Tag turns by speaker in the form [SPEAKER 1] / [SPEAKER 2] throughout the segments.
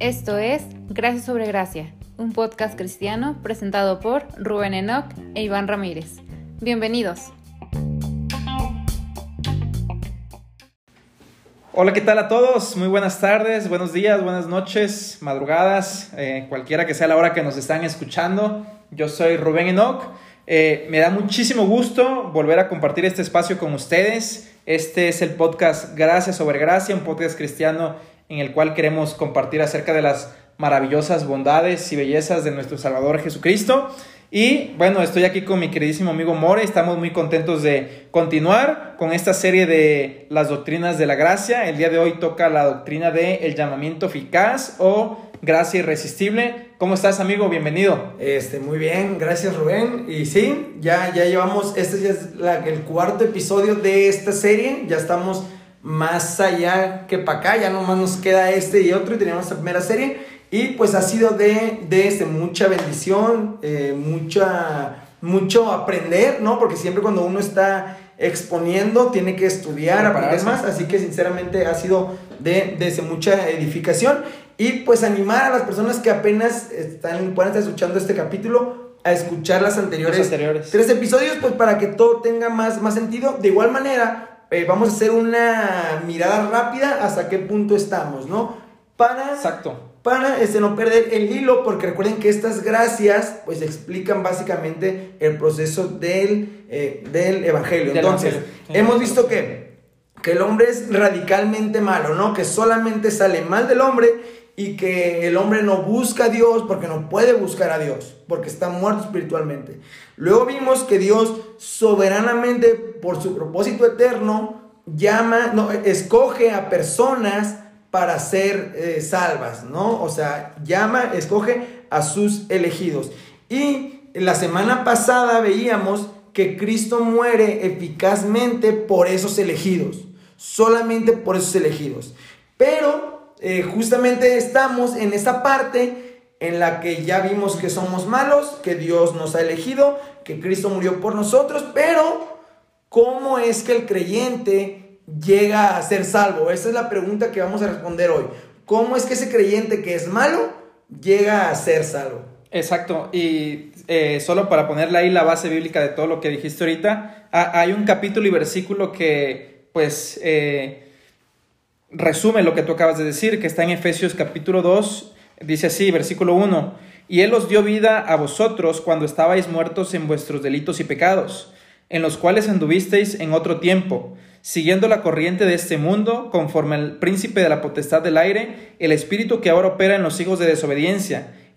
[SPEAKER 1] Esto es Gracias sobre Gracia, un podcast cristiano presentado por Rubén Enoch e Iván Ramírez. Bienvenidos.
[SPEAKER 2] Hola, ¿qué tal a todos? Muy buenas tardes, buenos días, buenas noches, madrugadas, eh, cualquiera que sea la hora que nos están escuchando. Yo soy Rubén Enoch. Eh, me da muchísimo gusto volver a compartir este espacio con ustedes. Este es el podcast Gracias sobre Gracia, un podcast cristiano en el cual queremos compartir acerca de las maravillosas bondades y bellezas de nuestro Salvador Jesucristo. Y bueno, estoy aquí con mi queridísimo amigo More, estamos muy contentos de continuar con esta serie de las doctrinas de la gracia. El día de hoy toca la doctrina de el llamamiento eficaz o gracia irresistible. ¿Cómo estás, amigo? Bienvenido.
[SPEAKER 3] Este, muy bien, gracias Rubén. Y sí, ya, ya llevamos, este ya es el cuarto episodio de esta serie, ya estamos más allá que para acá, ya nomás nos queda este y otro y teníamos la primera serie y pues ha sido de, de este, mucha bendición, eh, mucha, mucho aprender, ¿no? Porque siempre cuando uno está exponiendo tiene que estudiar, aprender más, así que sinceramente ha sido de, de mucha edificación y pues animar a las personas que apenas están, pueden estar escuchando este capítulo a escuchar las anteriores,
[SPEAKER 2] anteriores.
[SPEAKER 3] tres episodios, pues para que todo tenga más, más sentido. De igual manera, eh, vamos a hacer una mirada rápida hasta qué punto estamos, ¿no? Para,
[SPEAKER 2] Exacto.
[SPEAKER 3] Para este, no perder el hilo, porque recuerden que estas gracias, pues explican básicamente el proceso del, eh, del Evangelio. Entonces, hemos visto que, que el hombre es radicalmente malo, ¿no? Que solamente sale mal del hombre y que el hombre no busca a Dios porque no puede buscar a Dios, porque está muerto espiritualmente. Luego vimos que Dios soberanamente, por su propósito eterno, llama, no, escoge a personas para ser eh, salvas, ¿no? O sea, llama, escoge a sus elegidos. Y la semana pasada veíamos que Cristo muere eficazmente por esos elegidos, solamente por esos elegidos. Pero eh, justamente estamos en esa parte en la que ya vimos que somos malos, que Dios nos ha elegido, que Cristo murió por nosotros, pero ¿cómo es que el creyente llega a ser salvo? Esa es la pregunta que vamos a responder hoy. ¿Cómo es que ese creyente que es malo llega a ser salvo?
[SPEAKER 2] Exacto, y eh, solo para ponerle ahí la base bíblica de todo lo que dijiste ahorita, hay un capítulo y versículo que pues... Eh, resume lo que tú acabas de decir, que está en Efesios capítulo 2, dice así, versículo 1, y Él os dio vida a vosotros cuando estabais muertos en vuestros delitos y pecados, en los cuales anduvisteis en otro tiempo, siguiendo la corriente de este mundo, conforme al príncipe de la potestad del aire, el espíritu que ahora opera en los hijos de desobediencia,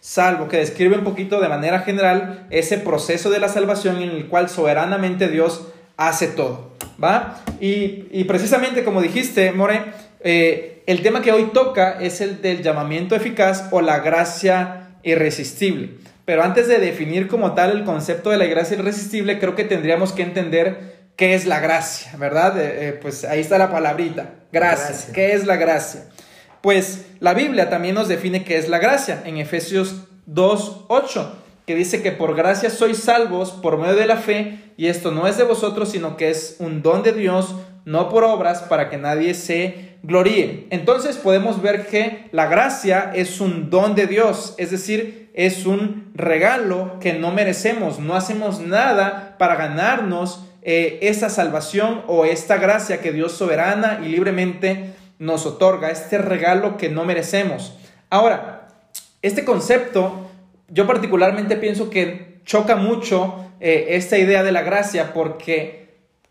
[SPEAKER 2] salvo, que describe un poquito de manera general ese proceso de la salvación en el cual soberanamente Dios hace todo, ¿va? Y, precisamente como dijiste, More, eh, el tema que hoy toca es el del llamamiento eficaz o la gracia irresistible. Pero antes de definir como tal el concepto de la gracia irresistible, creo que tendríamos que entender qué es la gracia, ¿verdad? Eh, eh, pues ahí está la palabrita, gracia. gracia. ¿Qué es la gracia? Pues la Biblia también nos define qué es la gracia en Efesios 2.8 que dice que por gracia sois salvos por medio de la fe, y esto no es de vosotros, sino que es un don de Dios, no por obras, para que nadie se gloríe. Entonces podemos ver que la gracia es un don de Dios, es decir, es un regalo que no merecemos, no hacemos nada para ganarnos eh, esa salvación o esta gracia que Dios soberana y libremente nos otorga, este regalo que no merecemos. Ahora, este concepto yo particularmente pienso que choca mucho eh, esta idea de la gracia porque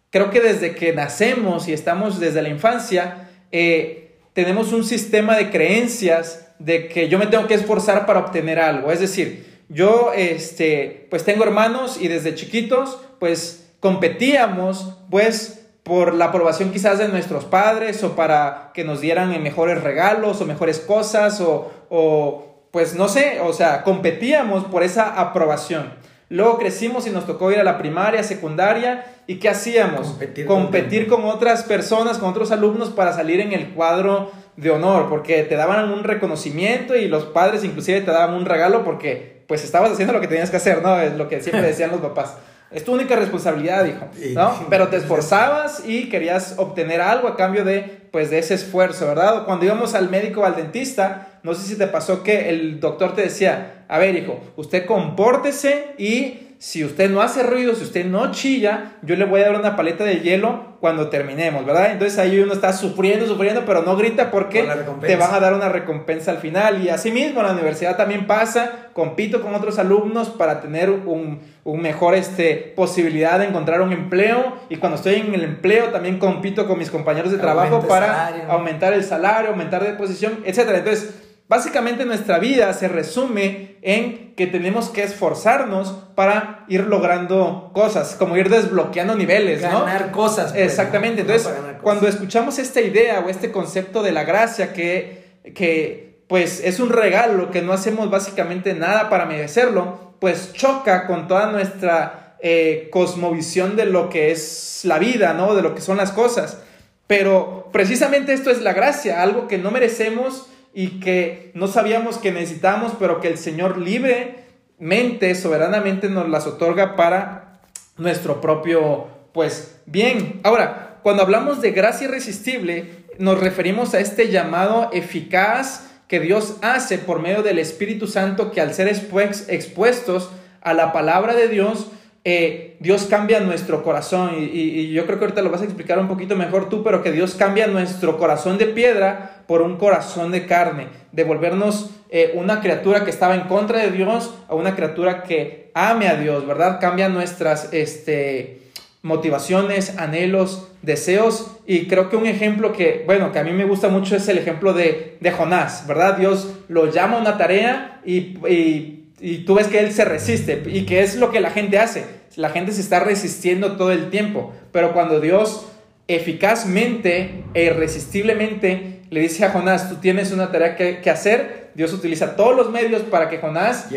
[SPEAKER 2] creo que desde que nacemos y estamos desde la infancia, eh, tenemos un sistema de creencias de que yo me tengo que esforzar para obtener algo. Es decir, yo este, pues tengo hermanos y desde chiquitos pues competíamos pues por la aprobación quizás de nuestros padres o para que nos dieran mejores regalos o mejores cosas o pues no sé, o sea, competíamos por esa aprobación. Luego crecimos y nos tocó ir a la primaria, secundaria, ¿y qué hacíamos?
[SPEAKER 3] Competir,
[SPEAKER 2] Competir con otras personas, con otros alumnos para salir en el cuadro de honor, porque te daban un reconocimiento y los padres inclusive te daban un regalo porque pues estabas haciendo lo que tenías que hacer, ¿no? Es lo que siempre decían los papás. Es tu única responsabilidad, hijo, ¿no? Pero te esforzabas y querías obtener algo a cambio de, pues, de ese esfuerzo, ¿verdad? Cuando íbamos al médico o al dentista, no sé si te pasó que el doctor te decía, a ver, hijo, usted compórtese y si usted no hace ruido, si usted no chilla, yo le voy a dar una paleta de hielo cuando terminemos, ¿verdad? Entonces ahí uno está sufriendo, sufriendo, pero no grita porque te van a dar una recompensa al final. Y así mismo en la universidad también pasa, compito con otros alumnos para tener un, un mejor este, posibilidad de encontrar un empleo. Y cuando estoy en el empleo también compito con mis compañeros de trabajo para aumentar el salario, aumentar de posición, etc. Entonces, Básicamente nuestra vida se resume en que tenemos que esforzarnos para ir logrando cosas, como ir desbloqueando niveles,
[SPEAKER 3] ¿no? Ganar cosas.
[SPEAKER 2] Pues, Exactamente. Entonces, cuando escuchamos esta idea o este concepto de la gracia que, que pues es un regalo, que no hacemos básicamente nada para merecerlo, pues choca con toda nuestra eh, cosmovisión de lo que es la vida, ¿no? De lo que son las cosas. Pero precisamente esto es la gracia, algo que no merecemos y que no sabíamos que necesitábamos, pero que el Señor libremente, soberanamente nos las otorga para nuestro propio, pues, bien. Ahora, cuando hablamos de gracia irresistible, nos referimos a este llamado eficaz que Dios hace por medio del Espíritu Santo, que al ser expuestos a la palabra de Dios, eh, Dios cambia nuestro corazón y, yo creo que ahorita lo vas a explicar un poquito mejor tú, pero que Dios cambia nuestro corazón de piedra por un corazón de carne, de volvernos eh, una criatura que estaba en contra de Dios a una criatura que ame a Dios, ¿verdad? Cambia nuestras este, motivaciones, anhelos, deseos y creo que un ejemplo que, bueno, que a mí me gusta mucho es el ejemplo de, de Jonás, ¿verdad? Dios lo llama a una tarea y y tú ves que él se resiste. ¿Y que es lo que la gente hace? La gente se está resistiendo todo el tiempo. Pero cuando Dios eficazmente e irresistiblemente le dice a Jonás, tú tienes una tarea que, hacer, Dios utiliza todos los medios para que Jonás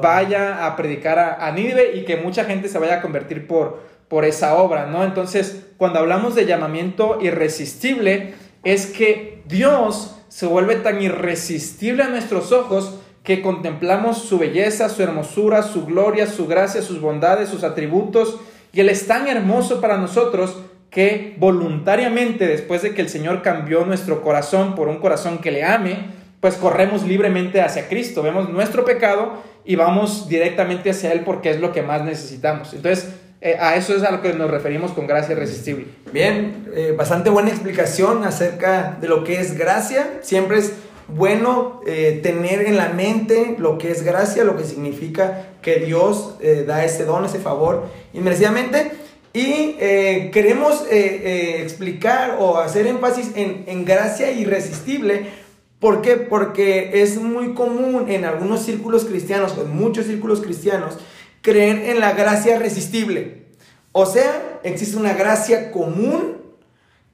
[SPEAKER 2] vaya a predicar a, a Nínive y que mucha gente se vaya a convertir por, por esa obra, ¿no? Entonces, cuando hablamos de llamamiento irresistible, es que Dios se vuelve tan irresistible a nuestros ojos que contemplamos su belleza, su hermosura, su gloria, su gracia, sus bondades, sus atributos, y Él es tan hermoso para nosotros que voluntariamente, después de que el Señor cambió nuestro corazón por un corazón que le ame, pues corremos libremente hacia Cristo, vemos nuestro pecado y vamos directamente hacia Él porque es lo que más necesitamos. Entonces, eh, a eso es a lo que nos referimos con gracia irresistible.
[SPEAKER 3] Bien, eh, bastante buena explicación acerca de lo que es gracia. Siempre es bueno eh, tener en la mente lo que es gracia, lo que significa que Dios eh, da ese don, ese favor inmerecidamente. Y eh, queremos explicar o hacer énfasis en, en, gracia irresistible. ¿Por qué? Porque es muy común en algunos círculos cristianos, en muchos círculos cristianos, creer en la gracia resistible. O sea, existe una gracia común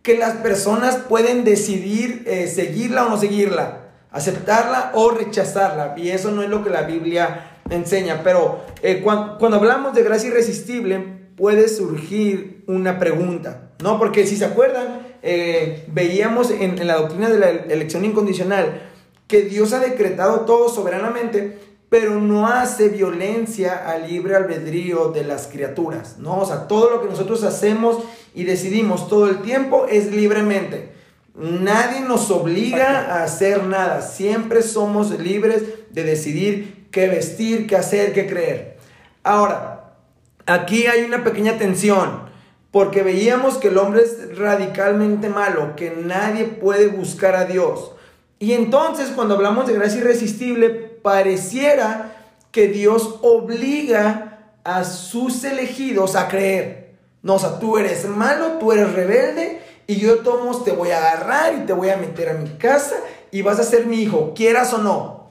[SPEAKER 3] que las personas pueden decidir seguirla o no seguirla aceptarla o rechazarla. Y eso no es lo que la Biblia enseña. Pero eh, cuando, hablamos de gracia irresistible, puede surgir una pregunta, ¿no? Porque si se acuerdan, eh, veíamos en, en, la doctrina de la elección incondicional que Dios ha decretado todo soberanamente, pero no hace violencia al libre albedrío de las criaturas, ¿no? O sea, todo lo que nosotros hacemos y decidimos todo el tiempo es libremente. Nadie nos obliga a hacer nada. Siempre somos libres de decidir qué vestir, qué hacer, qué creer. Ahora, aquí hay una pequeña tensión, porque veíamos que el hombre es radicalmente malo, que nadie puede buscar a Dios. Y entonces cuando hablamos de gracia irresistible, pareciera que Dios obliga a sus elegidos a creer. No, o sea, tú eres malo, tú eres rebelde y yo tomos te voy a agarrar y te voy a meter a mi casa y vas a ser mi hijo, quieras o no.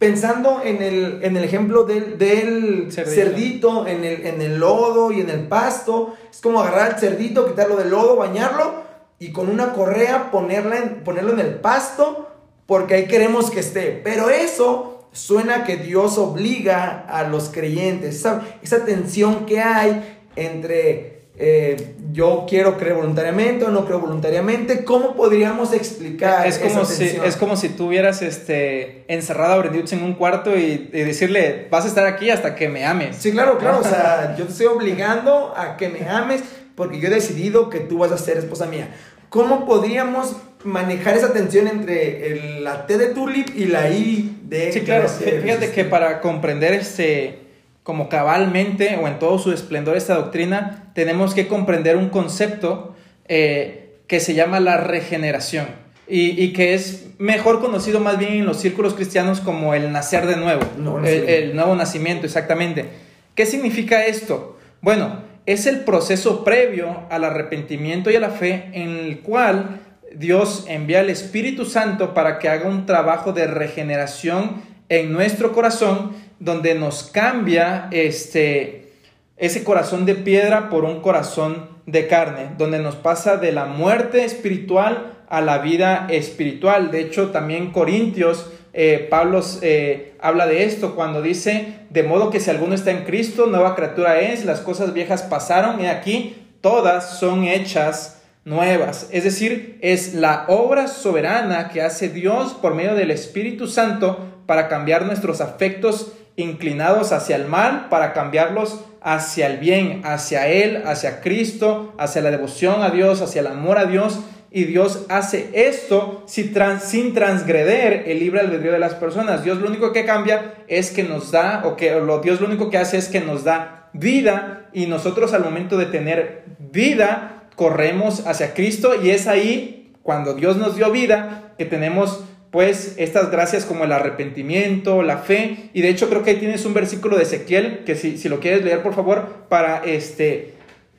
[SPEAKER 3] Pensando en el, en el ejemplo del, del cerdito, en, el, en el lodo y en el pasto, es como agarrar al cerdito, quitarlo del lodo, bañarlo y con una correa ponerla en, ponerlo en el pasto porque ahí queremos que esté. Pero eso suena que Dios obliga a los creyentes, esa, esa tensión que hay entre eh, yo quiero creer voluntariamente o no creo voluntariamente, ¿cómo podríamos explicar
[SPEAKER 2] es como si Es como si tú hubieras este, encerrado a Brendiutz en un cuarto y, decirle, vas a estar aquí hasta que me ames.
[SPEAKER 3] Sí, claro, claro, o sea, yo te estoy obligando a que me ames porque yo he decidido que tú vas a ser esposa mía. ¿Cómo podríamos manejar esa tensión entre la T de tulip y la I de...
[SPEAKER 2] Sí, claro, fíjate que para comprender este como cabalmente o en todo su esplendor esta doctrina, tenemos que comprender un concepto eh, que se llama la regeneración y, que es mejor conocido más bien en los círculos cristianos como el nacer de nuevo, el, nuevo nacimiento, exactamente. ¿Qué significa esto? Bueno, es el proceso previo al arrepentimiento y a la fe en el cual Dios envía al Espíritu Santo para que haga un trabajo de regeneración en nuestro corazón donde nos cambia este, ese corazón de piedra por un corazón de carne, donde nos pasa de la muerte espiritual a la vida espiritual. De hecho, también Corintios, eh, Pablo eh, habla de esto cuando dice, de modo que si alguno está en Cristo, nueva criatura es, las cosas viejas pasaron y aquí todas son hechas nuevas. Es decir, es la obra soberana que hace Dios por medio del Espíritu Santo para cambiar nuestros afectos inclinados hacia el mal para cambiarlos hacia el bien, hacia Él, hacia Cristo, hacia la devoción a Dios, hacia el amor a Dios. Y Dios hace esto sin, transgreder el libre albedrío de las personas. Dios lo único que cambia es que nos da, o que lo, Dios lo único que hace es que nos da vida y nosotros al momento de tener vida corremos hacia Cristo y es ahí cuando Dios nos dio vida que tenemos pues estas gracias como el arrepentimiento, la fe, y de hecho creo que ahí tienes un versículo de Ezequiel, que si, si lo quieres leer por favor, para este,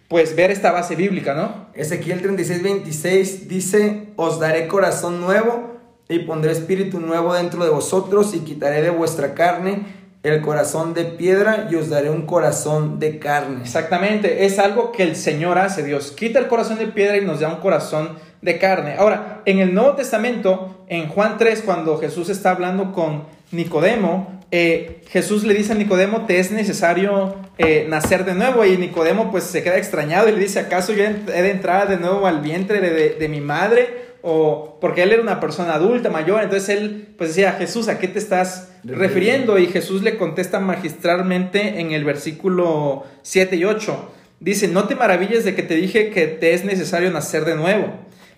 [SPEAKER 2] pues ver esta base bíblica, ¿no?
[SPEAKER 3] Ezequiel 36, 26 dice, os daré corazón nuevo y pondré espíritu nuevo dentro de vosotros y quitaré de vuestra carne el corazón de piedra y os daré un corazón de carne.
[SPEAKER 2] Exactamente, es algo que el Señor hace, Dios quita el corazón de piedra y nos da un corazón de carne. Ahora, en el Nuevo Testamento, en Juan 3, cuando Jesús está hablando con Nicodemo, eh, Jesús le dice a Nicodemo, te es necesario eh, nacer de nuevo. Y Nicodemo pues se queda extrañado y le dice, ¿acaso yo he de entrar de nuevo al vientre de, mi madre? O porque él era una persona adulta, mayor. Entonces él pues decía, Jesús, ¿a qué te estás refiriendo? Y Jesús le contesta magistralmente en el versículo 7 y 8. Dice, no te maravilles de que te dije que te es necesario nacer de nuevo.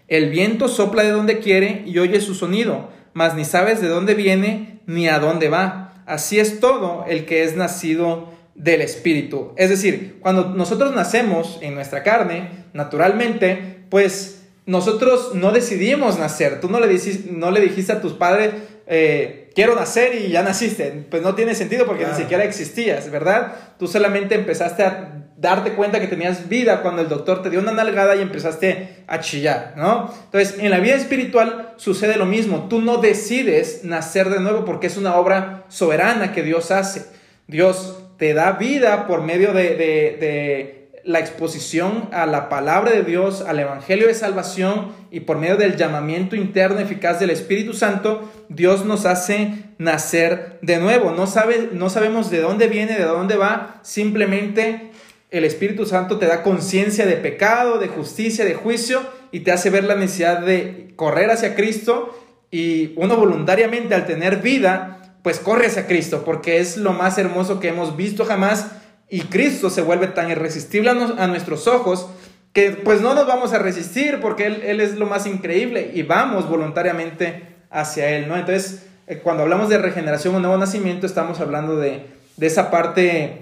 [SPEAKER 2] El viento sopla de donde quiere y oye su sonido, mas ni sabes de dónde viene ni a dónde va. Así es todo el que es nacido del Espíritu. Es decir, cuando nosotros nacemos en nuestra carne, naturalmente, pues nosotros no decidimos nacer. Tú no le, dijiste, no le dijiste a tus padres, eh, quiero nacer y ya naciste. Pues no tiene sentido porque ni siquiera existías, ¿verdad? Tú solamente empezaste a darte cuenta que tenías vida cuando el doctor te dio una nalgada y empezaste a chillar, ¿no? Entonces, en la vida espiritual sucede lo mismo. Tú no decides nacer de nuevo porque es una obra soberana que Dios hace. Dios te da vida por medio de, de la exposición a la palabra de Dios, al Evangelio de Salvación y por medio del llamamiento interno eficaz del Espíritu Santo, Dios nos hace nacer de nuevo. No, sabe, no sabemos de dónde viene, de dónde va, simplemente el Espíritu Santo te da conciencia de pecado, de justicia, de juicio y te hace ver la necesidad de correr hacia Cristo. Y uno voluntariamente al tener vida, pues corre hacia Cristo porque es lo más hermoso que hemos visto jamás y Cristo se vuelve tan irresistible a, nuestros ojos que pues no nos vamos a resistir porque él, él, es lo más increíble y vamos voluntariamente hacia Él, ¿no? Entonces, eh, cuando hablamos de regeneración o nuevo nacimiento, estamos hablando de, de esa parte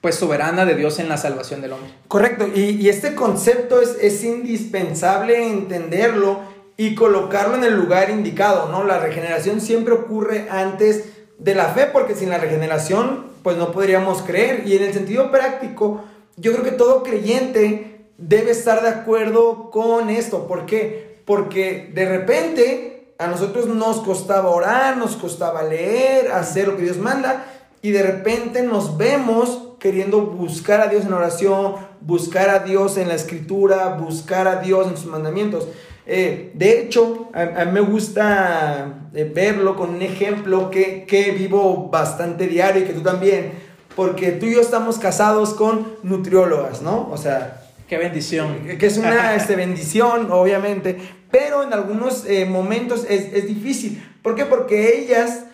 [SPEAKER 2] pues soberana de Dios en la salvación del hombre.
[SPEAKER 3] Correcto, y, este concepto es, es, indispensable entenderlo y colocarlo en el lugar indicado, ¿no? La regeneración siempre ocurre antes de la fe, porque sin la regeneración, pues no podríamos creer. Y en el sentido práctico, yo creo que todo creyente debe estar de acuerdo con esto. ¿Por qué? Porque de repente a nosotros nos costaba orar, nos costaba leer, hacer lo que Dios manda, y de repente nos vemos queriendo buscar a Dios en oración, buscar a Dios en la escritura, buscar a Dios en sus mandamientos. Eh, de hecho, a, mí me gusta eh, verlo con un ejemplo que, que vivo bastante diario y que tú también, porque tú y yo estamos casados con nutriólogas, ¿no? O sea...
[SPEAKER 2] Qué bendición.
[SPEAKER 3] Que es una este, bendición, obviamente, pero en algunos eh, momentos es, es, difícil. ¿Por qué? Porque ellas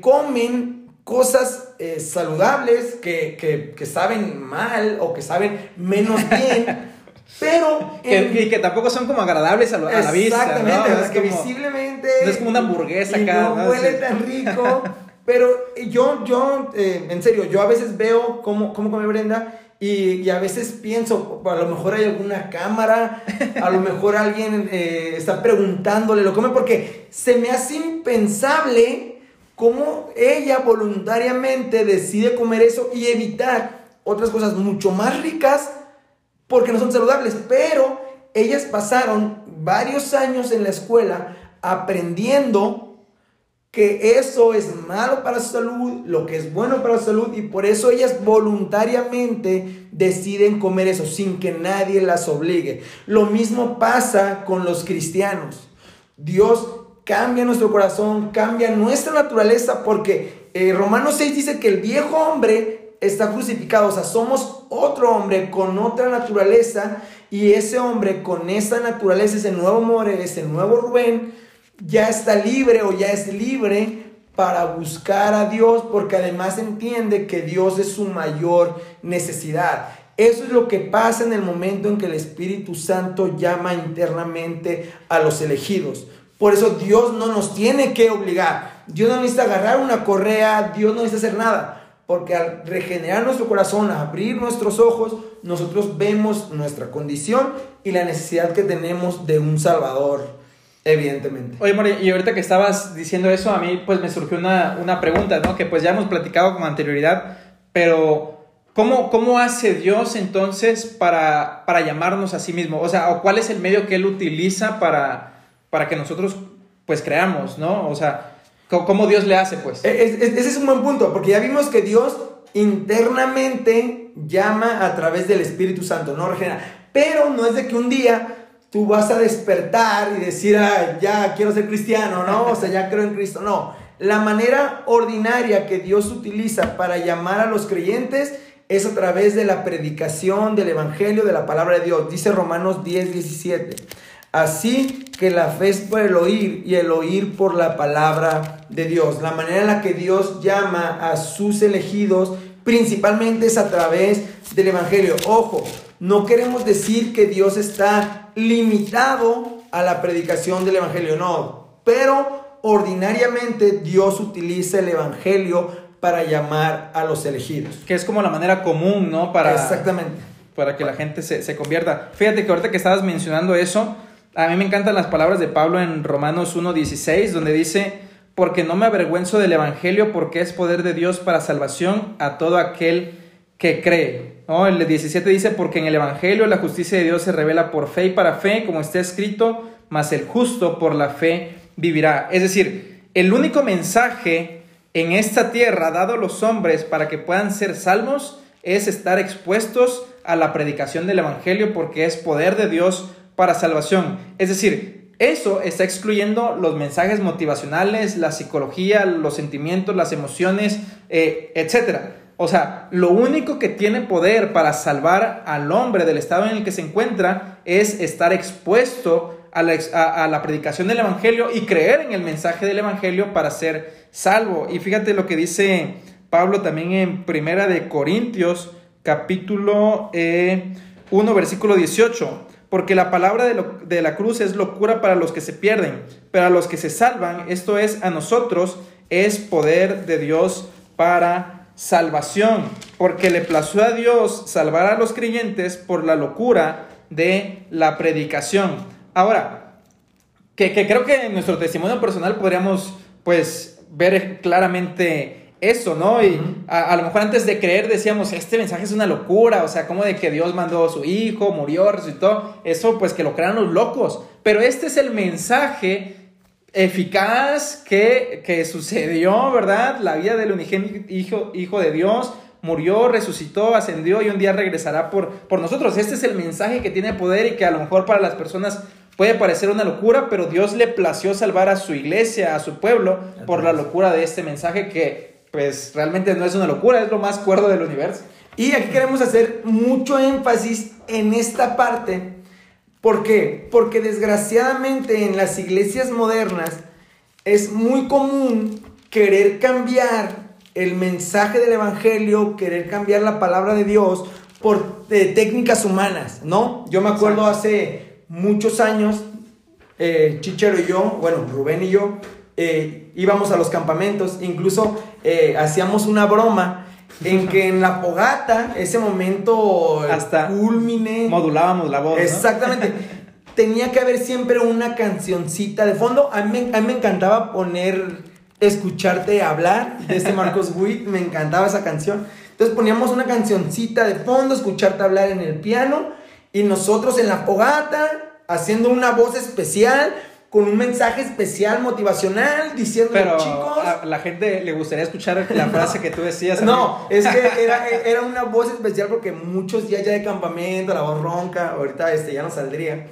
[SPEAKER 3] comen cosas saludables que, que, que saben mal o que saben menos bien. Pero.
[SPEAKER 2] Que, y que tampoco son como agradables a, la vista.
[SPEAKER 3] Exactamente, ¿no? es que visiblemente.
[SPEAKER 2] No es como una hamburguesa acá.
[SPEAKER 3] No, no huele tan rico. pero yo, yo, eh, en serio, yo a veces veo cómo, cómo come Brenda. Y, y, a veces pienso, a lo mejor hay alguna cámara, a lo mejor alguien eh, está preguntándole, lo come, porque se me hace impensable cómo ella voluntariamente decide comer eso y evitar otras cosas mucho más ricas porque no son saludables, pero ellas pasaron varios años en la escuela aprendiendo que eso es malo para su salud, lo que es bueno para su salud, y por eso ellas voluntariamente deciden comer eso sin que nadie las obligue. Lo mismo pasa con los cristianos. Dios cambia nuestro corazón, cambia nuestra naturaleza, porque eh, Romanos 6 dice que el viejo hombre está crucificado, o sea, somos otro hombre con otra naturaleza y ese hombre con esa naturaleza, ese nuevo More, ese nuevo Rubén, ya está libre o ya es libre para buscar a Dios porque además entiende que Dios es su mayor necesidad. Eso es lo que pasa en el momento en que el Espíritu Santo llama internamente a los elegidos. Por eso Dios no nos tiene que obligar. Dios no necesita agarrar una correa, Dios no necesita hacer nada. Porque al regenerar nuestro corazón, abrir nuestros ojos, nosotros vemos nuestra condición y la necesidad que tenemos de un Salvador, evidentemente.
[SPEAKER 2] Oye, Mori, y ahorita que estabas diciendo eso, a mí pues me surgió una, una pregunta, ¿no? Que pues ya hemos platicado con anterioridad, pero ¿cómo, cómo hace Dios entonces para, para llamarnos a sí mismo? O sea, ¿o ¿cuál es el medio que Él utiliza para, para que nosotros pues creamos, ¿no? O sea, ¿Cómo Dios le hace, pues?
[SPEAKER 3] E, ese es un buen punto, porque ya vimos que Dios internamente llama a través del Espíritu Santo, no regenera. Pero no es de que un día tú vas a despertar y decir, ah, ya quiero ser cristiano, ¿no? O sea, ya creo en Cristo. No. La manera ordinaria que Dios utiliza para llamar a los creyentes es a través de la predicación del Evangelio, de la palabra de Dios. Dice Romanos 10, 17. Así que la fe es por el oír y el oír por la palabra de Dios. La manera en la que Dios llama a sus elegidos principalmente es a través del Evangelio. Ojo, no queremos decir que Dios está limitado a la predicación del Evangelio, no, pero ordinariamente Dios utiliza el Evangelio para llamar a los elegidos.
[SPEAKER 2] Que es como la manera común, ¿no? Para,
[SPEAKER 3] Exactamente.
[SPEAKER 2] Para que la gente se, se convierta. Fíjate que ahorita que estabas mencionando eso, a mí me encantan las palabras de Pablo en Romanos 1.16, donde dice, porque no me avergüenzo del Evangelio, porque es poder de Dios para salvación a todo aquel que cree. ¿No? El 17 dice, porque en el Evangelio la justicia de Dios se revela por fe y para fe, como está escrito, mas el justo por la fe vivirá. Es decir, el único mensaje en esta tierra dado a los hombres para que puedan ser salvos es estar expuestos a la predicación del Evangelio porque es poder de Dios para salvación. Es decir, eso está excluyendo los mensajes motivacionales, la psicología, los sentimientos, las emociones, eh, etc. O sea, lo único que tiene poder para salvar al hombre del estado en el que se encuentra es estar expuesto a la, predicación del Evangelio y creer en el mensaje del Evangelio para ser salvo. Y fíjate lo que dice Pablo también en Primera de Corintios, capítulo 1, eh, versículo 18 porque la palabra de, la cruz es locura para los que se pierden, pero a los que se salvan, esto es a nosotros, es poder de Dios para salvación, porque le plació a Dios salvar a los creyentes por la locura de la predicación. Ahora, que, que creo que en nuestro testimonio personal podríamos pues ver claramente eso, ¿no? Y a, lo mejor antes de creer decíamos, este mensaje es una locura, o sea, como de que Dios mandó a su hijo, murió, resucitó, eso pues que lo crean los locos. Pero este es el mensaje eficaz que, que sucedió, ¿verdad? La vida del unigénito hijo, hijo de Dios murió, resucitó, ascendió y un día regresará por, por nosotros. Este es el mensaje que tiene poder y que a lo mejor para las personas puede parecer una locura, pero Dios le plació salvar a su iglesia, a su pueblo, por la locura de este mensaje que pues realmente no es una locura, es lo más cuerdo del universo.
[SPEAKER 3] Y aquí queremos hacer mucho énfasis en esta parte. ¿Por qué? Porque desgraciadamente en las iglesias modernas es muy común querer cambiar el mensaje del Evangelio, querer cambiar la palabra de Dios por técnicas humanas, ¿no? Yo me acuerdo hace muchos años, eh, Chichero y yo, bueno, Rubén y yo, eh, íbamos a los campamentos, incluso hacíamos una broma en que en la fogata, ese momento
[SPEAKER 2] hasta culmine, modulábamos la voz.
[SPEAKER 3] Exactamente. Tenía que haber siempre una cancioncita de fondo. A mí, a mí me encantaba poner escucharte hablar de este Marcos Witt, me encantaba esa canción. Entonces poníamos una cancioncita de fondo, escucharte hablar en el piano y nosotros en la fogata haciendo una voz especial con un mensaje especial motivacional diciendo chicos
[SPEAKER 2] a la gente le gustaría escuchar la frase que tú decías
[SPEAKER 3] no es que era, era, una voz especial porque muchos días ya de campamento la voz ronca ahorita este ya no saldría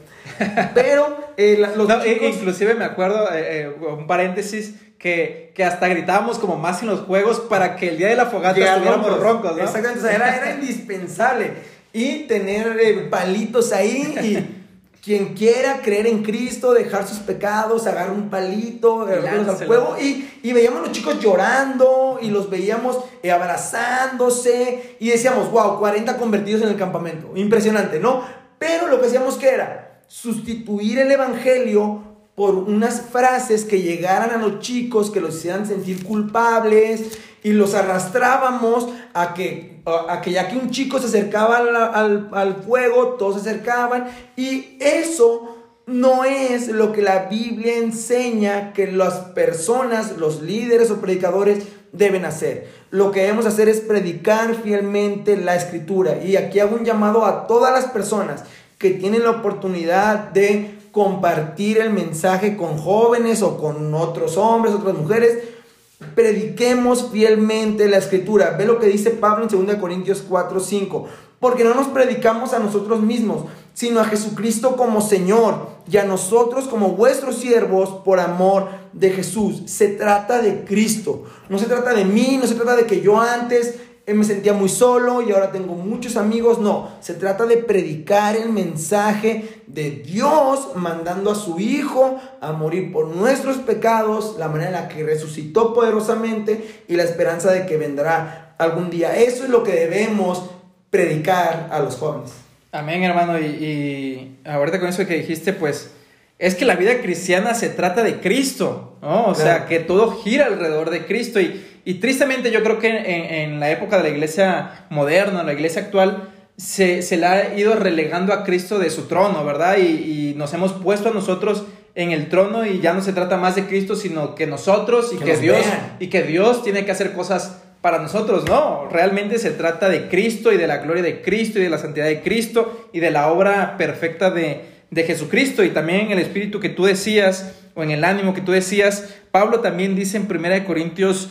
[SPEAKER 3] pero
[SPEAKER 2] eh, los e, inclusive me acuerdo eh, eh, un paréntesis que, que, hasta gritábamos como más en los juegos para que el día de la fogata estuviéramos roncos, ¿no?
[SPEAKER 3] Exactamente, era, era indispensable. Y tener eh, palitos ahí y quien quiera creer en Cristo, dejar sus pecados, agarrar un palito, al fuego. Y, y, veíamos a los chicos llorando y los veíamos eh, abrazándose y decíamos, wow, 40 convertidos en el campamento. Impresionante, ¿no? Pero lo que hacíamos que era sustituir el Evangelio por unas frases que llegaran a los chicos, que los hicieran sentir culpables y los arrastrábamos a que, a que ya que un chico se acercaba al, al, fuego, todos se acercaban y eso no es lo que la Biblia enseña que las personas, los líderes o predicadores deben hacer. Lo que debemos hacer es predicar fielmente la escritura. Y aquí hago un llamado a todas las personas que tienen la oportunidad de compartir el mensaje con jóvenes o con otros hombres, otras mujeres. Prediquemos fielmente la escritura. Ve lo que dice Pablo en 2 Corintios 4, 5. Porque no nos predicamos a nosotros mismos, sino a Jesucristo como Señor y a nosotros como vuestros siervos por amor de Jesús. Se trata de Cristo. No se trata de mí, no se trata de que yo antes me sentía muy solo y ahora tengo muchos amigos. No, se trata de predicar el mensaje de Dios mandando a su Hijo a morir por nuestros pecados, la manera en la que resucitó poderosamente y la esperanza de que vendrá algún día. Eso es lo que debemos predicar a los jóvenes.
[SPEAKER 2] Amén, hermano. Y, y ahorita con eso que dijiste, pues es que la vida cristiana se trata de Cristo, ¿no? O sea, que todo gira alrededor de Cristo y y tristemente yo creo que en, la época de la iglesia moderna, la iglesia actual, se, se, le ha ido relegando a Cristo de su trono, ¿verdad? Y, nos hemos puesto a nosotros en el trono y ya no se trata más de Cristo, sino que nosotros y que, Dios y que Dios tiene que hacer cosas para nosotros, no, realmente se trata de Cristo y de la gloria de Cristo y de la santidad de Cristo y de la obra perfecta de, de Jesucristo. Y también en el espíritu que tú decías o en el ánimo que tú decías, Pablo también dice en 1 Corintios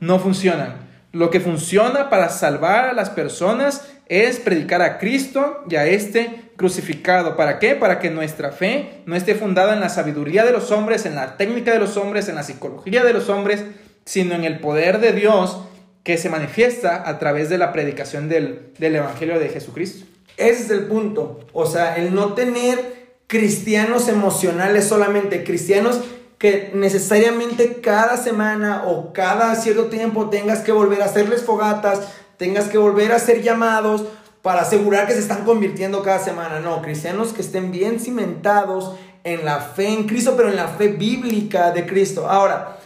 [SPEAKER 2] no funcionan. Lo que funciona para salvar a las personas es predicar a Cristo y a este crucificado. ¿Para qué? Para que nuestra fe no esté fundada en la sabiduría de los hombres, en la técnica de los hombres, en la psicología de los hombres, sino en el poder de Dios que se manifiesta a través de la predicación del, del Evangelio de Jesucristo.
[SPEAKER 3] Ese es el punto. O sea, el no tener cristianos emocionales solamente, cristianos que necesariamente cada semana o cada cierto tiempo tengas que volver a hacerles fogatas, tengas que volver a hacer llamados para asegurar que se están convirtiendo cada semana. No, cristianos que estén bien cimentados en la fe en Cristo, pero en la fe bíblica de Cristo. Ahora,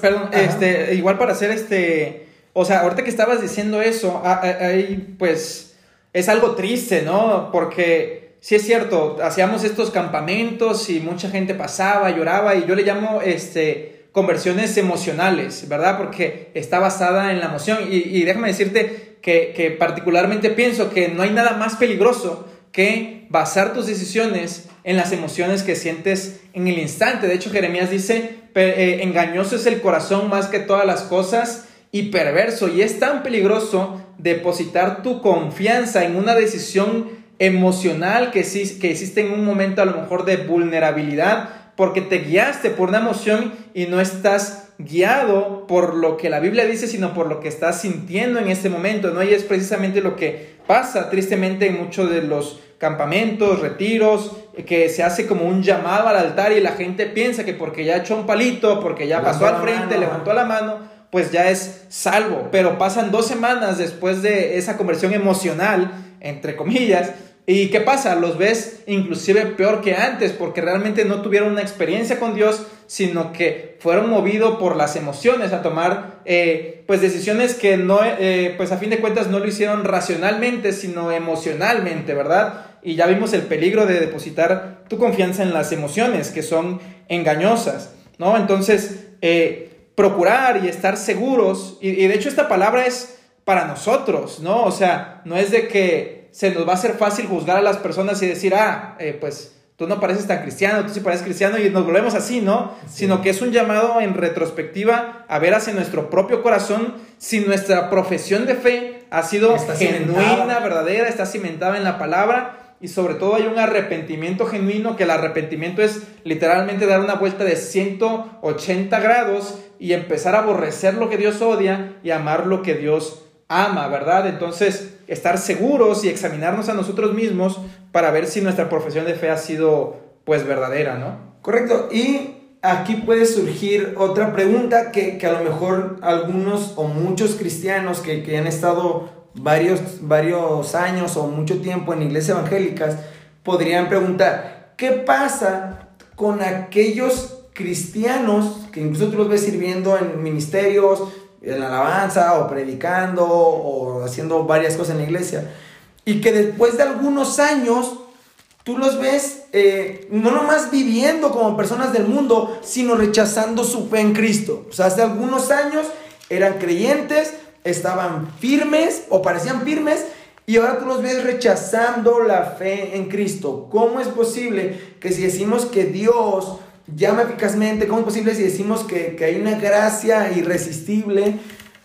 [SPEAKER 2] perdón, este, igual para hacer este, o sea, ahorita que estabas diciendo eso, ahí pues es algo triste, ¿no? Porque sí es cierto, hacíamos estos campamentos y mucha gente pasaba, lloraba y yo le llamo este, conversiones emocionales, ¿verdad? Porque está basada en la emoción y, déjame decirte que, que particularmente pienso que no hay nada más peligroso que basar tus decisiones en las emociones que sientes en el instante. De hecho, Jeremías dice, eh, engañoso es el corazón más que todas las cosas y perverso. Y es tan peligroso depositar tu confianza en una decisión emocional que, que hiciste en un momento a lo mejor de vulnerabilidad porque te guiaste por una emoción y no estás guiado por lo que la Biblia dice, sino por lo que estás sintiendo en este momento, ¿no? Y es precisamente lo que pasa tristemente en muchos de los campamentos, retiros, que se hace como un llamado al altar y la gente piensa que porque ya echó un palito, porque ya pasó al frente, levantó la mano, pues ya es salvo. Pero pasan dos semanas después de esa conversión emocional, entre comillas, ¿Y qué pasa? Los ves inclusive peor que antes porque realmente no tuvieron una experiencia con Dios, sino que fueron movidos por las emociones a tomar eh, pues decisiones que no, eh, pues a fin de cuentas no lo hicieron racionalmente, sino emocionalmente, ¿verdad? Y ya vimos el peligro de depositar tu confianza en las emociones que son engañosas, ¿no? Entonces, eh, procurar y estar seguros, y, y de hecho esta palabra es para nosotros, ¿no? O sea, no es de que se nos va a hacer fácil juzgar a las personas y decir, ah, eh, pues tú no pareces tan cristiano, tú sí pareces cristiano y nos volvemos así, ¿no? Sino que es un llamado en retrospectiva a ver hacia nuestro propio corazón si nuestra profesión de fe ha sido genuina, verdadera, está cimentada en la palabra y sobre todo hay un arrepentimiento genuino, que el arrepentimiento es literalmente dar una vuelta de 180 grados y empezar a aborrecer lo que Dios odia y amar lo que Dios ama, ¿verdad? Entonces, estar seguros y examinarnos a nosotros mismos para ver si nuestra profesión de fe ha sido, pues, verdadera, ¿no?
[SPEAKER 3] Correcto. Y aquí puede surgir otra pregunta que, a lo mejor algunos o muchos cristianos que, que han estado varios, varios años o mucho tiempo en iglesias evangélicas podrían preguntar, ¿qué pasa con aquellos cristianos que incluso tú los ves sirviendo en ministerios, en la alabanza o predicando o haciendo varias cosas en la iglesia. Y que después de algunos años tú los ves eh, no nomás viviendo como personas del mundo, sino rechazando su fe en Cristo. O sea, hace algunos años eran creyentes, estaban firmes o parecían firmes. Y ahora tú los ves rechazando la fe en Cristo. ¿Cómo es posible que si decimos que Dios llama eficazmente, ¿cómo es posible si decimos que, hay una gracia irresistible?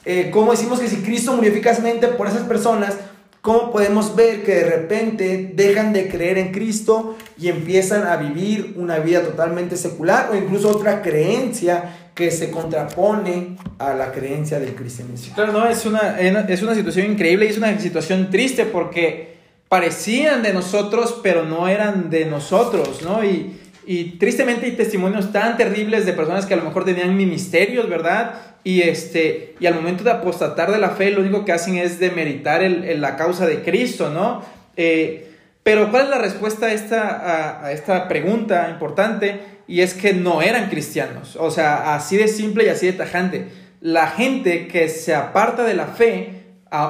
[SPEAKER 3] Eh, ¿Cómo decimos que si Cristo murió eficazmente por esas personas, cómo podemos ver que de repente dejan de creer en Cristo y empiezan a vivir una vida totalmente secular o incluso otra creencia que se contrapone a la creencia del cristianismo?
[SPEAKER 2] Claro, no, es una, es una situación increíble y es una situación triste porque parecían de nosotros, pero no eran de nosotros, ¿no? Y, y tristemente hay testimonios tan terribles de personas que a lo mejor tenían ministerios, ¿verdad? Y, este, y al momento de apostatar de la fe, lo único que hacen es demeritar el, la causa de Cristo, ¿no? Eh, pero ¿cuál es la respuesta a esta, a, esta pregunta importante? Y es que no eran cristianos. O sea, así de simple y así de tajante. La gente que se aparta de la fe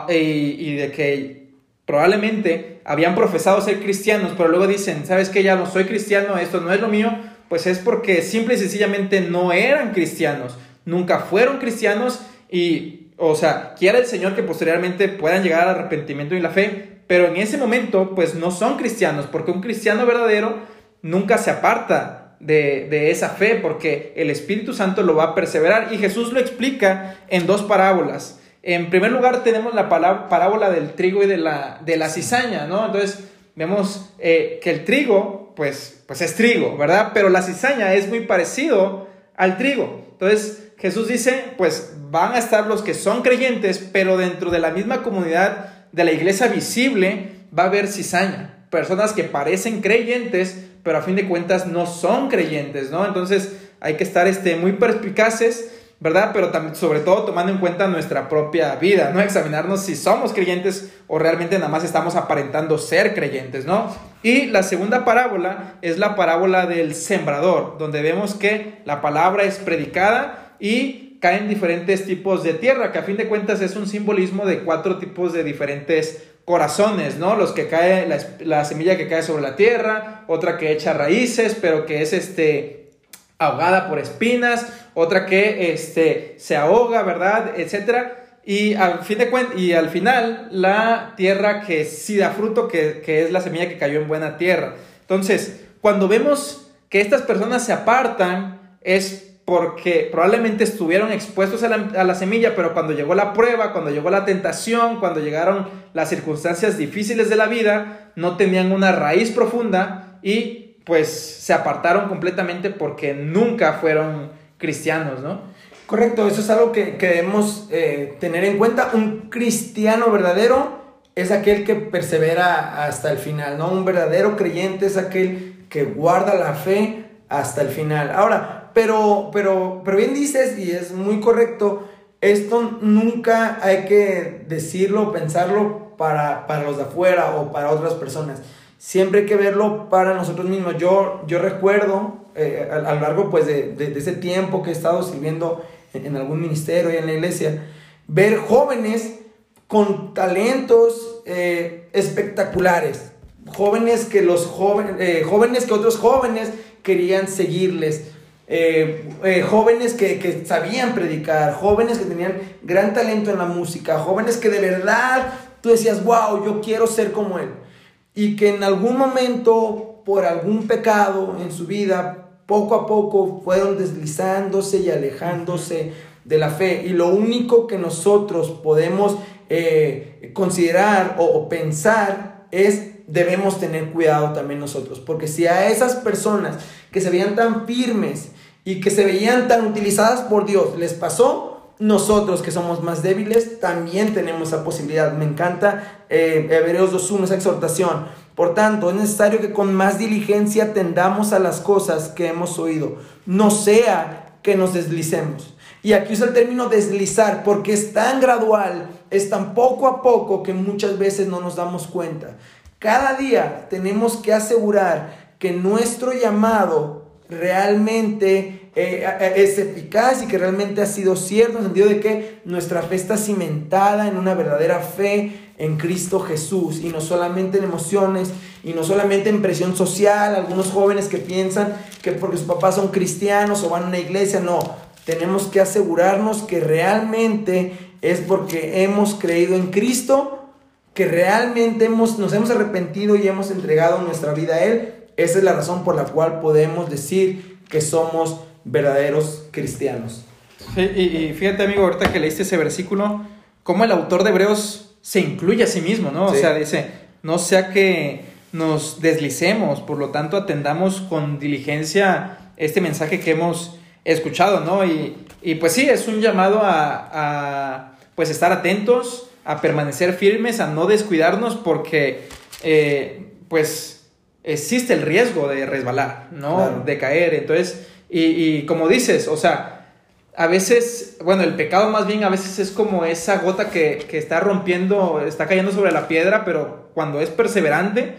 [SPEAKER 2] eh, y de que probablemente habían profesado ser cristianos, pero luego dicen, ¿sabes qué? Ya no soy cristiano, esto no es lo mío, pues es porque simple y sencillamente no eran cristianos, nunca fueron cristianos y, o sea, quiera el Señor que posteriormente puedan llegar al arrepentimiento y la fe, pero en ese momento pues no son cristianos, porque un cristiano verdadero nunca se aparta de, de, esa fe, porque el Espíritu Santo lo va a perseverar y Jesús lo explica en dos parábolas. En primer lugar tenemos la parábola del trigo y de la, de la cizaña, ¿no? Entonces vemos eh, que el trigo, pues, pues es trigo, ¿verdad? Pero la cizaña es muy parecido al trigo. Entonces Jesús dice, pues van a estar los que son creyentes, pero dentro de la misma comunidad de la iglesia visible va a haber cizaña. Personas que parecen creyentes, pero a fin de cuentas no son creyentes, ¿no? Entonces hay que estar este, muy perspicaces ¿verdad? Pero también, sobre todo tomando en cuenta nuestra propia vida, ¿no? Examinarnos si somos creyentes o realmente nada más estamos aparentando ser creyentes, ¿no? Y la segunda parábola es la parábola del sembrador, donde vemos que la palabra es predicada y caen diferentes tipos de tierra, que a fin de cuentas es un simbolismo de cuatro tipos de diferentes corazones, ¿no? Los que cae, la, semilla que cae sobre la tierra, otra que echa raíces, pero que es este, ahogada por espinas, otra que este, se ahoga, ¿verdad? Etcétera. Y al, fin de y al final, la tierra que sí da fruto, que, que es la semilla que cayó en buena tierra. Entonces, cuando vemos que estas personas se apartan, es porque probablemente estuvieron expuestos a la, semilla, pero cuando llegó la prueba, cuando llegó la tentación, cuando llegaron las circunstancias difíciles de la vida, no tenían una raíz profunda y pues se apartaron completamente porque nunca fueron cristianos, ¿no?
[SPEAKER 3] Correcto, eso es algo que, debemos eh, tener en cuenta. Un cristiano verdadero es aquel que persevera hasta el final, ¿no? Un verdadero creyente es aquel que guarda la fe hasta el final. Ahora, pero, pero, pero bien dices, y es muy correcto, esto nunca hay que decirlo, pensarlo para, para los de afuera o para otras personas. Siempre hay que verlo para nosotros mismos. Yo, yo recuerdo eh, a, lo largo pues, de, de, ese tiempo que he estado sirviendo en, algún ministerio y en la iglesia, ver jóvenes con talentos eh, espectaculares. Jóvenes que los jóvenes, eh, jóvenes que otros jóvenes querían seguirles eh, jóvenes que, sabían predicar, jóvenes que tenían gran talento en la música, jóvenes que de verdad tú decías, wow, yo quiero ser como él. Y que en algún momento, por algún pecado en su vida, poco a poco fueron deslizándose y alejándose de la fe. Y lo único que nosotros podemos eh, considerar o pensar es debemos tener cuidado también nosotros, porque si a esas personas que se veían tan firmes y que se veían tan utilizadas por Dios les pasó, nosotros que somos más débiles también tenemos esa posibilidad. Me encanta eh, Hebreos 2.1, esa exhortación. Por tanto, es necesario que con más diligencia tendamos a las cosas que hemos oído, no sea que nos deslicemos. Y aquí usa el término deslizar porque es tan gradual, es tan poco a poco que muchas veces no nos damos cuenta. Cada día tenemos que asegurar que nuestro llamado realmente eh, es eficaz y que realmente ha sido cierto en el sentido de que nuestra fe está cimentada en una verdadera fe en Cristo Jesús y no solamente en emociones y no solamente en presión social, algunos jóvenes que piensan que porque sus papás son cristianos o van a una iglesia, no, tenemos que asegurarnos que realmente es porque hemos creído en Cristo que realmente hemos, nos hemos arrepentido y hemos entregado nuestra vida a Él, esa es la razón por la cual podemos decir que somos verdaderos cristianos.
[SPEAKER 2] y, fíjate amigo, ahorita que leíste ese versículo, cómo el autor de Hebreos se incluye a sí mismo, ¿no? O sea, dice, no sea que nos deslicemos, por lo tanto atendamos con diligencia este mensaje que hemos escuchado, ¿no? Y, y pues sí, es un llamado a, a pues estar atentos, a permanecer firmes, a no descuidarnos porque eh, pues existe el riesgo de resbalar, ¿no? De caer. Entonces, y, como dices, o sea, a veces, bueno, el pecado más bien a veces es como esa gota que, que está rompiendo, está cayendo sobre la piedra, pero cuando es perseverante,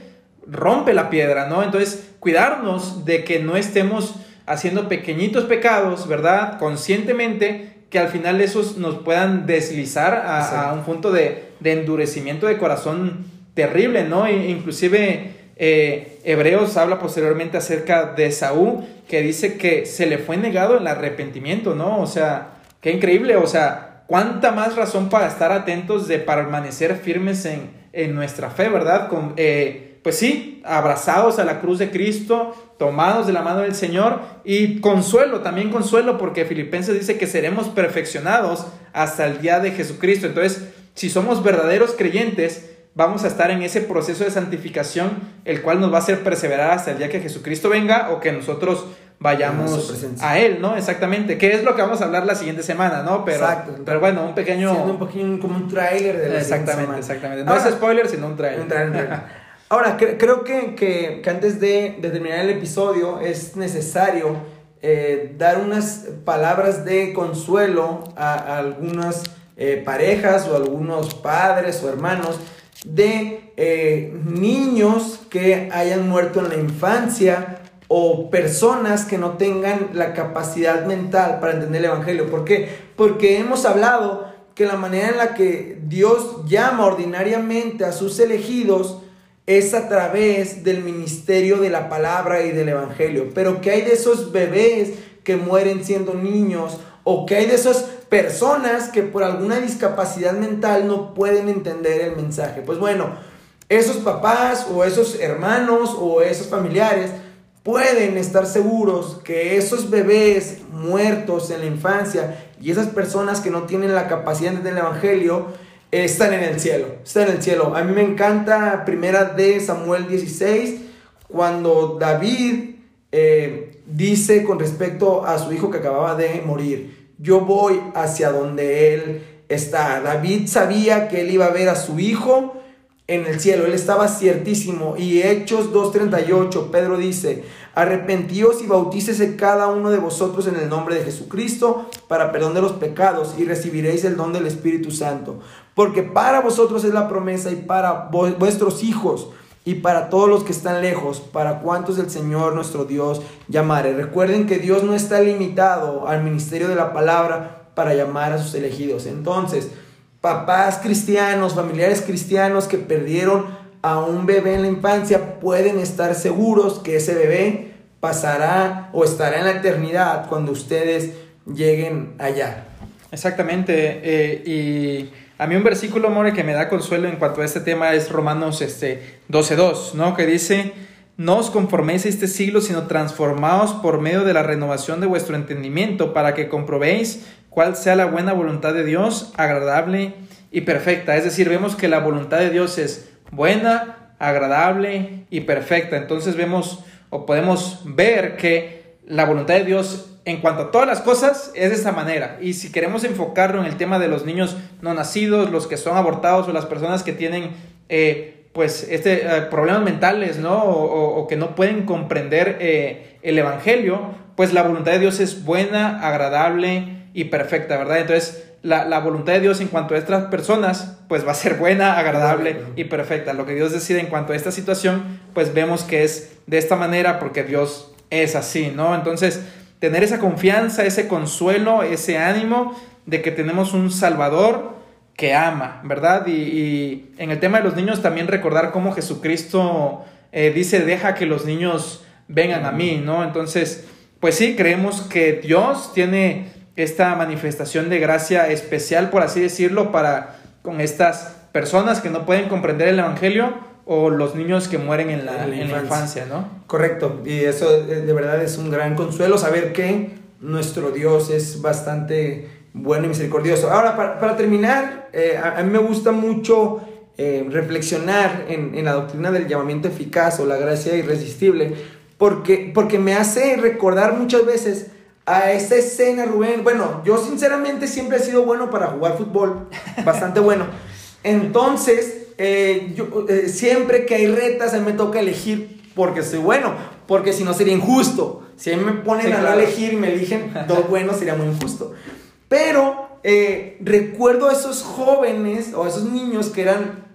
[SPEAKER 2] rompe la piedra, ¿no? Entonces, cuidarnos de que no estemos haciendo pequeñitos pecados, ¿verdad? Conscientemente que al final esos nos puedan deslizar a, un punto de, endurecimiento de corazón terrible, ¿no? E, inclusive eh, Hebreos habla posteriormente acerca de Saúl, que dice que se le fue negado el arrepentimiento, ¿no? O sea, qué increíble, o sea, cuánta más razón para estar atentos de permanecer firmes en, en nuestra fe, ¿verdad? Con, eh, pues sí, abrazados a la cruz de Cristo, tomados de la mano del Señor y consuelo, también consuelo porque Filipenses dice que seremos perfeccionados hasta el día de Jesucristo. Entonces, si somos verdaderos creyentes, vamos a estar en ese proceso de santificación, el cual nos va a hacer perseverar hasta el día que Jesucristo venga o que nosotros vayamos a Él, ¿no? Exactamente, que es lo que vamos a hablar la siguiente semana, ¿no? Pero, Exacto. pero bueno, un pequeño...
[SPEAKER 3] un poquito como un trailer de la
[SPEAKER 2] Exactamente, exactamente. No es spoiler, sino un trailer. Un trailer.
[SPEAKER 3] Ahora, creo que, antes de, terminar el episodio es necesario eh, dar unas palabras de consuelo a, algunas eh, parejas o algunos padres o hermanos de eh, niños que hayan muerto en la infancia o personas que no tengan la capacidad mental para entender el Evangelio. ¿Por qué? Porque hemos hablado que la manera en la que Dios llama ordinariamente a sus elegidos es a través del ministerio de la palabra y del evangelio. Pero que hay de esos bebés que mueren siendo niños o que hay de esas personas que por alguna discapacidad mental no pueden entender el mensaje. Pues bueno, esos papás o esos hermanos o esos familiares pueden estar seguros que esos bebés muertos en la infancia y esas personas que no tienen la capacidad de entender el Evangelio están en el cielo, están en el cielo. A mí me encanta primera de Samuel 16, cuando David eh, dice con respecto a su hijo que acababa de morir, yo voy hacia donde él está. David sabía que él iba a ver a su hijo en el cielo. Él estaba ciertísimo. Y Hechos 2.38, Pedro dice, arrepentíos y bautícese cada uno de vosotros en el nombre de Jesucristo para perdón de los pecados y recibiréis el don del Espíritu Santo. Porque para vosotros es la promesa y para vuestros hijos y para todos los que están lejos, para cuantos el Señor nuestro Dios llamare. Recuerden que Dios no está limitado al ministerio de la palabra para llamar a sus elegidos. Entonces, papás cristianos, familiares cristianos que perdieron a un bebé en la infancia pueden estar seguros que ese bebé pasará o estará en la eternidad cuando ustedes lleguen allá.
[SPEAKER 2] Exactamente. Eh, y a mí un versículo, More, que me da consuelo en cuanto a este tema es Romanos este, 12.2, ¿no? Que dice, no os conforméis a este siglo, sino transformaos por medio de la renovación de vuestro entendimiento para que comprobéis cuál sea la buena voluntad de Dios, agradable y perfecta. Es decir, vemos que la voluntad de Dios es buena, agradable y perfecta. Entonces vemos o podemos ver que la voluntad de Dios en cuanto a todas las cosas es de esta manera. Y si queremos enfocarlo en el tema de los niños no nacidos, los que son abortados o las personas que tienen eh, pues este, eh, problemas mentales, ¿no? O, que no pueden comprender eh, el Evangelio, pues la voluntad de Dios es buena, agradable y perfecta, ¿verdad? Entonces, la, voluntad de Dios en cuanto a estas personas, pues va a ser buena, agradable y perfecta. Lo que Dios decide en cuanto a esta situación, pues vemos que es de esta manera porque Dios es así, ¿no? Entonces, tener esa confianza, ese consuelo, ese ánimo de que tenemos un Salvador que ama, ¿verdad? Y, en el tema de los niños también recordar cómo Jesucristo eh, dice, deja que los niños vengan a mí, ¿no? Entonces, pues sí, creemos que Dios tiene esta manifestación de gracia especial, por así decirlo, para con estas personas que no pueden comprender el Evangelio o los niños que mueren en la, infancia. ¿no?
[SPEAKER 3] Correcto, y eso eh, de verdad es un gran consuelo saber que nuestro Dios es bastante bueno y misericordioso. Ahora, para, terminar, eh, a, mí me gusta mucho eh, reflexionar en, en, la doctrina del llamamiento eficaz o la gracia irresistible, porque, porque me hace recordar muchas veces a esa escena, Rubén. Bueno, yo sinceramente siempre he sido bueno para jugar fútbol, bastante bueno. Entonces, eh, yo, eh, siempre que hay retas, a mí me toca elegir porque soy bueno, porque si no sería injusto. Si a mí me ponen a elegir y me eligen dos buenos, sería muy injusto. Pero eh, recuerdo a esos jóvenes o a esos niños que eran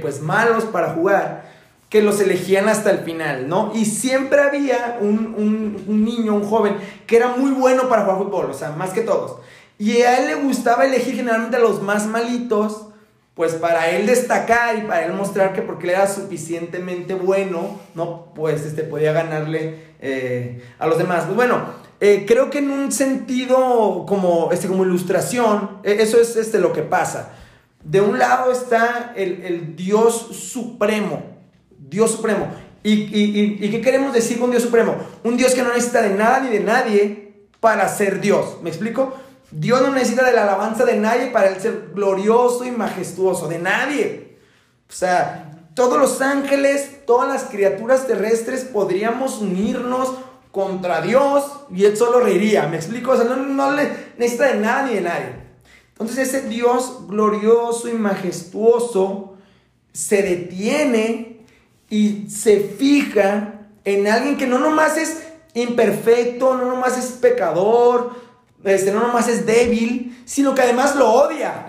[SPEAKER 3] pues malos para jugar que los elegían hasta el final, ¿no? Y siempre había un, niño, un joven, que era muy bueno para jugar fútbol, o sea, más que todos. Y a él le gustaba elegir generalmente a los más malitos, pues para él destacar y para él mostrar que porque él era suficientemente bueno, ¿no? Pues este, podía ganarle eh, a los demás. Pues bueno, eh, creo que en un sentido como, este, como ilustración, e, eso es este, lo que pasa. De un lado está el, Dios supremo, Dios supremo. ¿Y, qué queremos decir con Dios supremo? Un Dios que no necesita de nada ni de nadie para ser Dios. ¿Me explico? Dios no necesita de la alabanza de nadie para él ser glorioso y majestuoso. De nadie. O sea, todos los ángeles, todas las criaturas terrestres podríamos unirnos contra Dios y él solo reiría. ¿Me explico? O sea, no, no le necesita de nada ni de nadie. Entonces ese Dios glorioso y majestuoso se detiene y se fija en alguien que no nomás es imperfecto, no nomás es pecador, este, no nomás es débil, sino que además lo odia.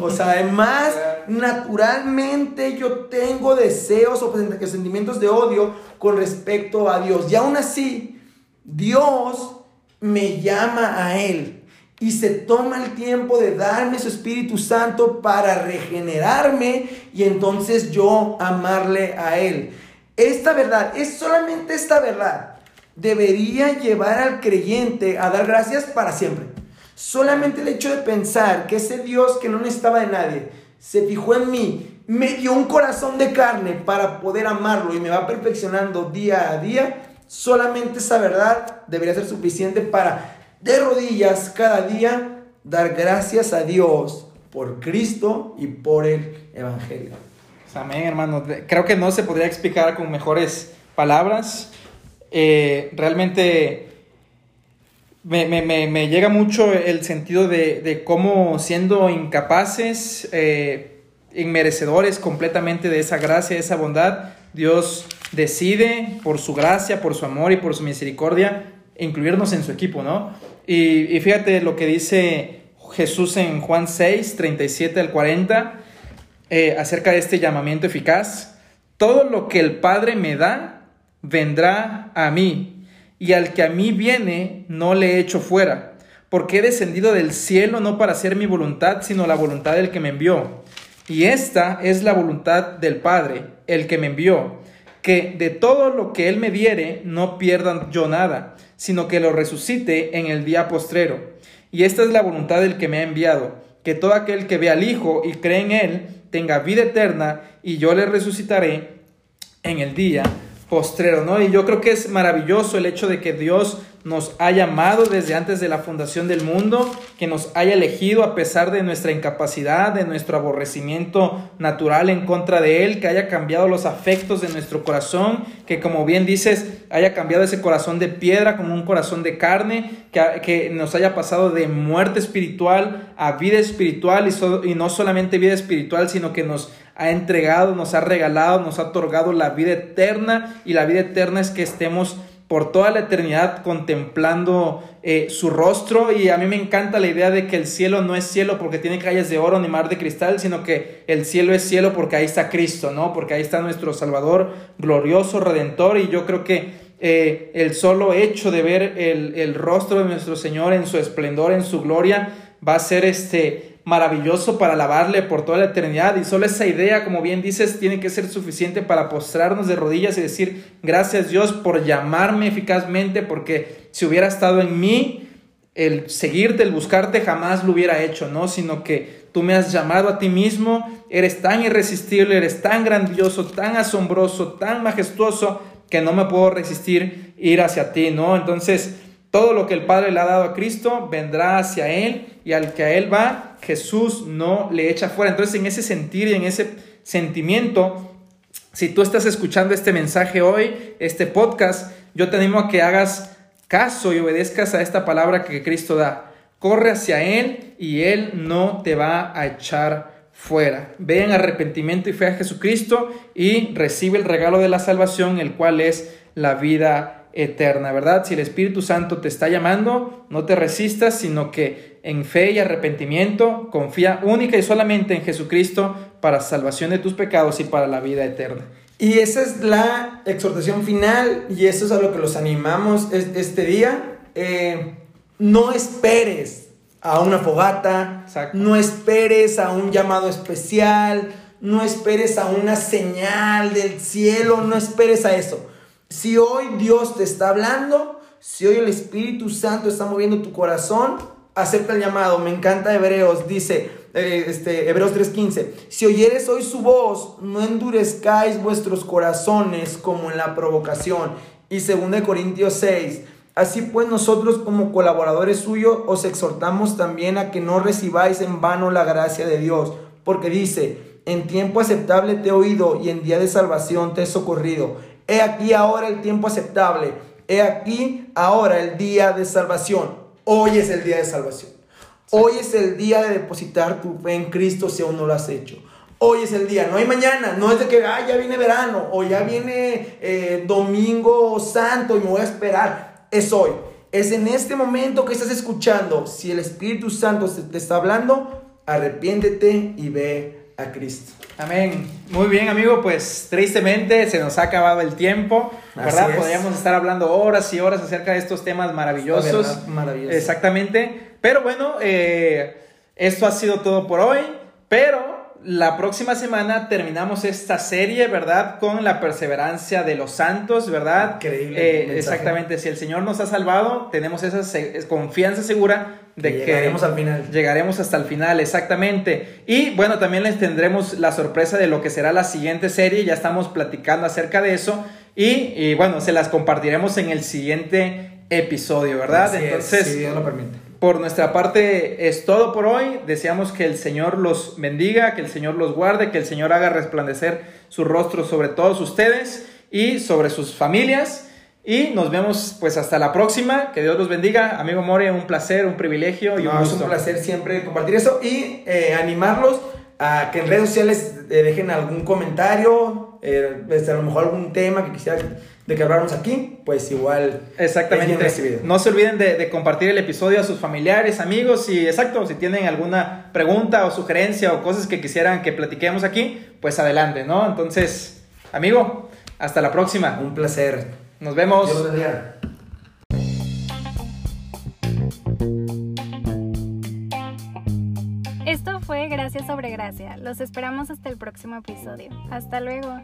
[SPEAKER 3] O sea, además, naturalmente yo tengo deseos o sentimientos de odio con respecto a Dios. Y aún así, Dios me llama a Él. y se toma el tiempo de darme su Espíritu Santo para regenerarme y entonces yo amarle a Él. Esta verdad, es solamente esta verdad, debería llevar al creyente a dar gracias para siempre. Solamente el hecho de pensar que ese Dios que no necesitaba de nadie se fijó en mí, me dio un corazón de carne para poder amarlo y me va perfeccionando día a día, solamente esa verdad debería ser suficiente para de rodillas cada día dar gracias a Dios por Cristo y por el Evangelio.
[SPEAKER 2] Amén, hermano. Creo que no se podría explicar con mejores palabras. Eh, realmente me, llega mucho el sentido de, cómo siendo incapaces, eh, inmerecedores completamente de esa gracia, de esa bondad, Dios decide por su gracia, por su amor y por su misericordia incluirnos en su equipo, ¿no? Y, fíjate lo que dice Jesús en Juan 6, 37 al 40, eh, acerca de este llamamiento eficaz. Todo lo que el Padre me da, vendrá a mí, y al que a mí viene, no le echo fuera, porque he descendido del cielo no para hacer mi voluntad, sino la voluntad del que me envió. Y esta es la voluntad del Padre, el que me envió, que de todo lo que Él me diere, no pierda yo nada sino que lo resucite en el día postrero. Y esta es la voluntad del que me ha enviado, que todo aquel que ve al Hijo y cree en Él tenga vida eterna, y yo le resucitaré en el día postrero, ¿no? Y yo creo que es maravilloso el hecho de que Dios nos ha llamado desde antes de la fundación del mundo, que nos haya elegido a pesar de nuestra incapacidad, de nuestro aborrecimiento natural en contra de Él, que haya cambiado los afectos de nuestro corazón, que como bien dices, haya cambiado ese corazón de piedra como un corazón de carne, que, que nos haya pasado de muerte espiritual a vida espiritual y, y no solamente vida espiritual, sino que nos ha entregado, nos ha regalado, nos ha otorgado la vida eterna. Y la vida eterna es que estemos por toda la eternidad contemplando eh, su rostro. Y a mí me encanta la idea de que el cielo no es cielo porque tiene calles de oro ni mar de cristal, sino que el cielo es cielo porque ahí está Cristo, ¿no? Porque ahí está nuestro Salvador glorioso, redentor. Y yo creo que eh, el solo hecho de ver el, el rostro de nuestro Señor en su esplendor, en su gloria, va a ser este maravilloso para alabarle por toda la eternidad y solo esa idea, como bien dices, tiene que ser suficiente para postrarnos de rodillas y decir, gracias Dios por llamarme eficazmente, porque si hubiera estado en mí, el seguirte, el buscarte, jamás lo hubiera hecho, ¿no? Sino que tú me has llamado a ti mismo, eres tan irresistible, eres tan grandioso, tan asombroso, tan majestuoso, que no me puedo resistir ir hacia ti, ¿no? Entonces, todo lo que el Padre le ha dado a Cristo vendrá hacia Él y al que a Él va, Jesús no le echa fuera. Entonces en ese sentir y en ese sentimiento, si tú estás escuchando este mensaje hoy, este podcast, yo te animo a que hagas caso y obedezcas a esta palabra que Cristo da. Corre hacia Él y Él no te va a echar fuera. Ve en arrepentimiento y fe a Jesucristo y recibe el regalo de la salvación, el cual es la vida eterna, ¿verdad? Si el Espíritu Santo te está llamando, no te resistas, sino que en fe y arrepentimiento confía única y solamente en Jesucristo para salvación de tus pecados y para la vida eterna.
[SPEAKER 3] Y esa es la exhortación final y eso es a lo que los animamos este día. Eh, no esperes a una fogata, no esperes a un llamado especial, no esperes a una señal del cielo, no esperes a eso. Si hoy Dios te está hablando, si hoy el Espíritu Santo está moviendo tu corazón, acepta el llamado. Me encanta Hebreos, dice eh, este, Hebreos 3:15, si oyeres hoy su voz, no endurezcáis vuestros corazones como en la provocación. Y 2 Corintios 6, así pues nosotros como colaboradores suyos os exhortamos también a que no recibáis en vano la gracia de Dios, porque dice, en tiempo aceptable te he oído y en día de salvación te he socorrido. He aquí ahora el tiempo aceptable. He aquí ahora el día de salvación. Hoy es el día de salvación. Hoy es el día de depositar tu fe en Cristo si aún no lo has hecho. Hoy es el día, no hay mañana, no es de que ah, ya viene verano o ya viene eh, domingo santo y me voy a esperar. Es hoy, es en este momento que estás escuchando. Si el Espíritu Santo te está hablando, arrepiéntete y ve a Cristo.
[SPEAKER 2] Amén. Muy bien, amigo, pues tristemente se nos ha acabado el tiempo, ¿verdad? Podríamos estar hablando horas y horas acerca de estos temas maravillosos.
[SPEAKER 3] Maravilloso.
[SPEAKER 2] Exactamente. Pero bueno, eh, esto ha sido todo por hoy, pero la próxima semana terminamos esta serie, ¿verdad? Con la perseverancia de los santos, ¿verdad?
[SPEAKER 3] Increíble.
[SPEAKER 2] Eh, exactamente, si el Señor nos ha salvado, tenemos esa confianza segura de que
[SPEAKER 3] llegaremos al final.
[SPEAKER 2] Llegaremos hasta el final, exactamente. Y bueno, también les tendremos la sorpresa de lo que será la siguiente serie, ya estamos platicando acerca de eso y, bueno, se las compartiremos en el siguiente episodio, ¿verdad?
[SPEAKER 3] Entonces, si Dios lo permite.
[SPEAKER 2] Por nuestra parte es todo por hoy. Deseamos que el Señor los bendiga, que el Señor los guarde, que el Señor haga resplandecer su rostro sobre todos ustedes y sobre sus familias. Y nos vemos pues hasta la próxima. Que Dios los bendiga. Amigo More, un placer, un privilegio y un
[SPEAKER 3] Es un placer siempre compartir eso y eh, animarlos a que en redes sociales eh, dejen algún comentario, eh, este, a lo mejor algún tema que quisieran de que habláramos aquí, pues igual.
[SPEAKER 2] Exactamente. No se olviden de, compartir el episodio a sus familiares, amigos y exacto, si tienen alguna pregunta o sugerencia o cosas que quisieran que platiquemos aquí, pues adelante, ¿no? Entonces, amigo, hasta la próxima.
[SPEAKER 3] Un placer.
[SPEAKER 2] Nos vemos.
[SPEAKER 1] Esto fue Gracias sobre Gracia. Los esperamos hasta el próximo episodio. Hasta luego.